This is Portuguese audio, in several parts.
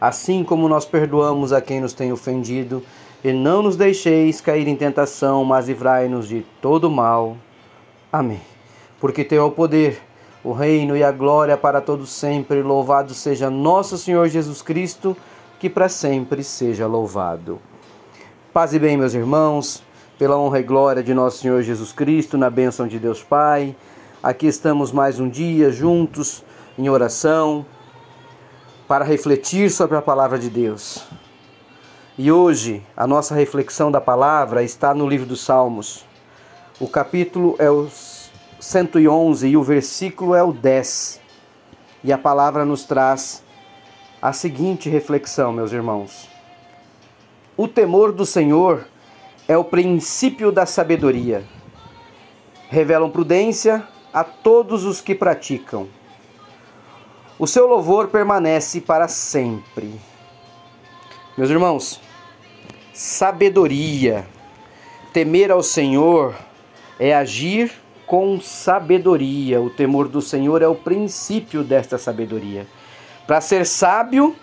assim como nós perdoamos a quem nos tem ofendido, e não nos deixeis cair em tentação, mas livrai-nos de todo mal. Amém. Porque teu é o poder, o reino e a glória para todos sempre. Louvado seja nosso Senhor Jesus Cristo, que para sempre seja louvado. Paz e bem, meus irmãos, pela honra e glória de nosso Senhor Jesus Cristo, na bênção de Deus Pai. Aqui estamos mais um dia juntos em oração para refletir sobre a palavra de Deus. E hoje a nossa reflexão da palavra está no livro dos Salmos. O capítulo é o 111 e o versículo é o 10. E a palavra nos traz a seguinte reflexão, meus irmãos. O temor do Senhor é o princípio da sabedoria. Revelam prudência a todos os que praticam. O seu louvor permanece para sempre. Meus irmãos, sabedoria, temer ao Senhor é agir com sabedoria. O temor do Senhor é o princípio desta sabedoria. Para ser sábio,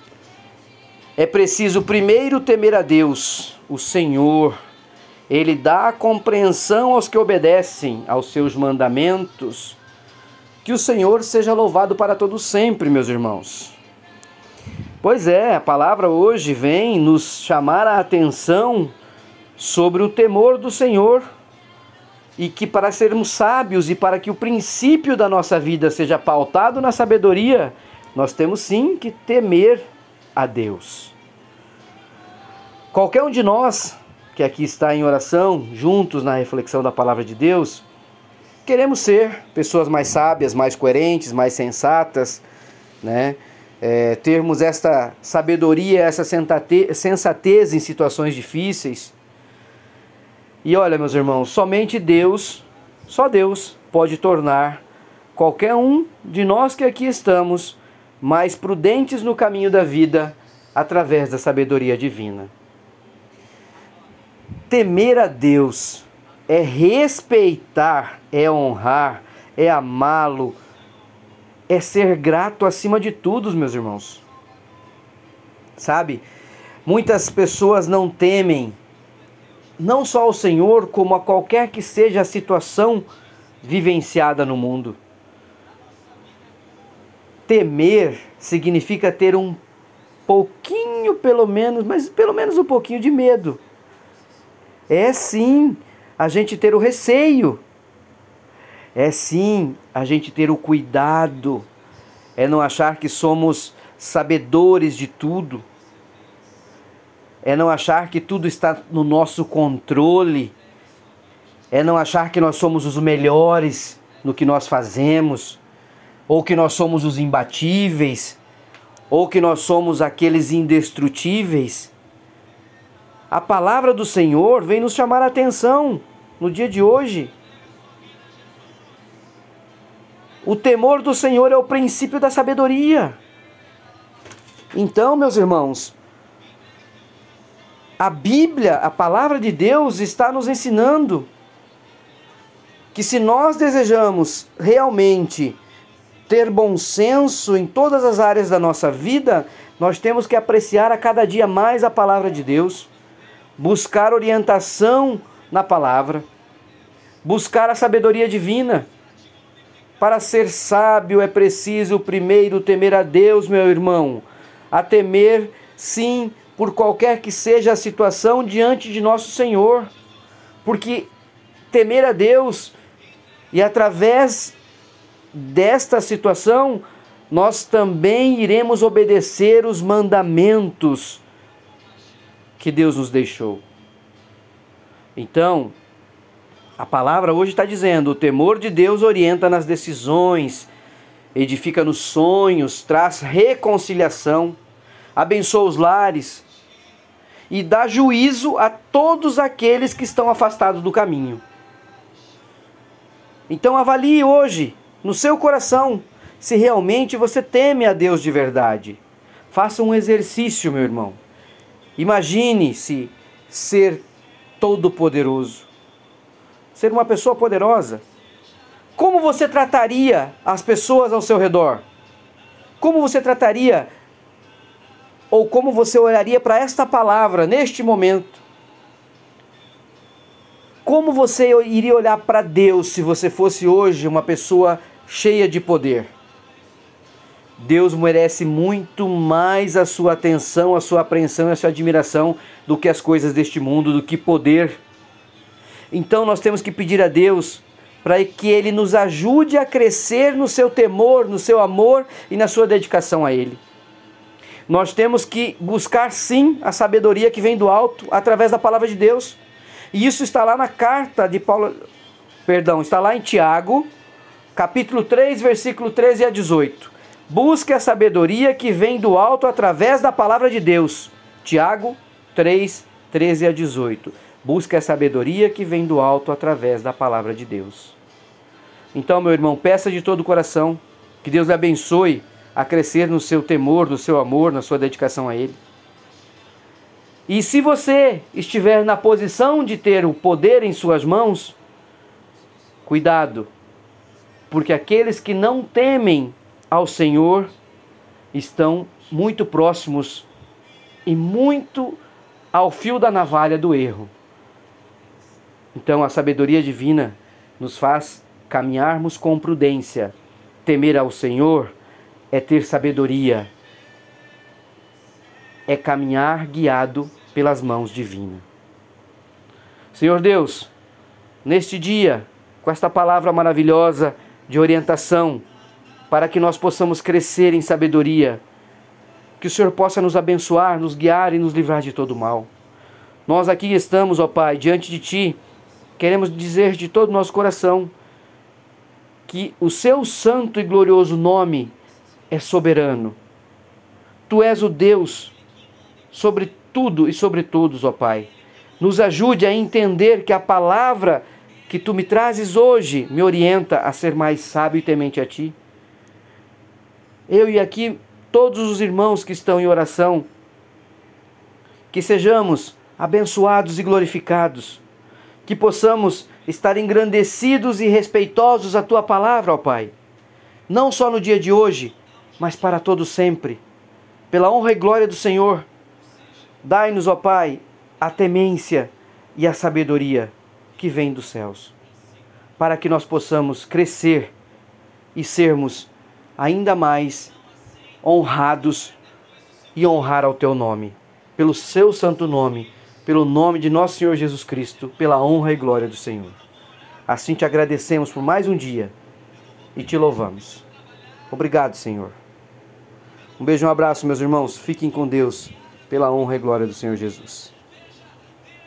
é preciso primeiro temer a Deus, o Senhor. Ele dá compreensão aos que obedecem aos seus mandamentos que o Senhor seja louvado para todos sempre, meus irmãos. Pois é, a palavra hoje vem nos chamar a atenção sobre o temor do Senhor e que para sermos sábios e para que o princípio da nossa vida seja pautado na sabedoria, nós temos sim que temer a Deus. Qualquer um de nós que aqui está em oração, juntos na reflexão da palavra de Deus, Queremos ser pessoas mais sábias, mais coerentes, mais sensatas, né? É, termos esta sabedoria, essa sensatez em situações difíceis. E olha, meus irmãos, somente Deus, só Deus, pode tornar qualquer um de nós que aqui estamos mais prudentes no caminho da vida através da sabedoria divina. Temer a Deus é respeitar, é honrar, é amá-lo, é ser grato acima de tudo, meus irmãos. Sabe? Muitas pessoas não temem não só ao Senhor, como a qualquer que seja a situação vivenciada no mundo. Temer significa ter um pouquinho, pelo menos, mas pelo menos um pouquinho de medo. É sim a gente ter o receio, é sim a gente ter o cuidado, é não achar que somos sabedores de tudo, é não achar que tudo está no nosso controle, é não achar que nós somos os melhores no que nós fazemos, ou que nós somos os imbatíveis, ou que nós somos aqueles indestrutíveis. A palavra do Senhor vem nos chamar a atenção no dia de hoje. O temor do Senhor é o princípio da sabedoria. Então, meus irmãos, a Bíblia, a palavra de Deus, está nos ensinando que se nós desejamos realmente ter bom senso em todas as áreas da nossa vida, nós temos que apreciar a cada dia mais a palavra de Deus, buscar orientação na palavra, buscar a sabedoria divina. Para ser sábio é preciso primeiro temer a Deus, meu irmão, a temer, sim, por qualquer que seja a situação diante de nosso Senhor, porque temer a Deus e através desta situação nós também iremos obedecer os mandamentos que Deus nos deixou. Então, a palavra hoje está dizendo: o temor de Deus orienta nas decisões, edifica nos sonhos, traz reconciliação, abençoa os lares, e dá juízo a todos aqueles que estão afastados do caminho. Então avalie hoje, no seu coração, se realmente você teme a Deus de verdade. Faça um exercício, meu irmão. Imagine-se ser todo-poderoso, ser uma pessoa poderosa. Como você trataria as pessoas ao seu redor? Como você trataria ou como você olharia para esta palavra neste momento? Como você iria olhar para Deus se você fosse hoje uma pessoa cheia de poder? Deus merece muito mais a sua atenção, a sua apreensão e a sua admiração do que as coisas deste mundo, do que poder. Então nós temos que pedir a Deus para que Ele nos ajude a crescer no seu temor, no seu amor e na sua dedicação a Ele. Nós temos que buscar sim a sabedoria que vem do alto através da palavra de Deus. E isso está lá na carta de Paulo, perdão, está lá em Tiago, capítulo 3, versículo 13 a 18. Busque a sabedoria que vem do alto através da palavra de Deus. Tiago 3, 13 a 18. Busque a sabedoria que vem do alto através da palavra de Deus. Então, meu irmão, peça de todo o coração que Deus lhe abençoe a crescer no seu temor, no seu amor, na sua dedicação a Ele. E se você estiver na posição de ter o poder em suas mãos, cuidado, porque aqueles que não temem ao Senhor estão muito próximos e muito ao fio da navalha do erro. Então a sabedoria divina nos faz caminharmos com prudência, temer ao Senhor é ter sabedoria, é caminhar guiado pelas mãos divinas. Senhor Deus, neste dia, com esta palavra maravilhosa de orientação, para que nós possamos crescer em sabedoria, que o Senhor possa nos abençoar, nos guiar e nos livrar de todo mal. Nós aqui estamos, ó Pai, diante de Ti, queremos dizer de todo o nosso coração que o Seu santo e glorioso nome é soberano. Tu és o Deus sobre tudo e sobre todos, ó Pai. Nos ajude a entender que a palavra que tu me trazes hoje me orienta a ser mais sábio e temente a ti. Eu e aqui todos os irmãos que estão em oração, que sejamos abençoados e glorificados, que possamos estar engrandecidos e respeitosos à tua palavra, ó Pai. Não só no dia de hoje, mas para todo sempre. Pela honra e glória do Senhor, dai-nos, ó Pai, a temência e a sabedoria que vem dos céus, para que nós possamos crescer e sermos ainda mais honrados e honrar ao teu nome, pelo seu santo nome, pelo nome de nosso Senhor Jesus Cristo, pela honra e glória do Senhor. Assim te agradecemos por mais um dia e te louvamos. Obrigado, Senhor. Um beijo e um abraço, meus irmãos. Fiquem com Deus, pela honra e glória do Senhor Jesus.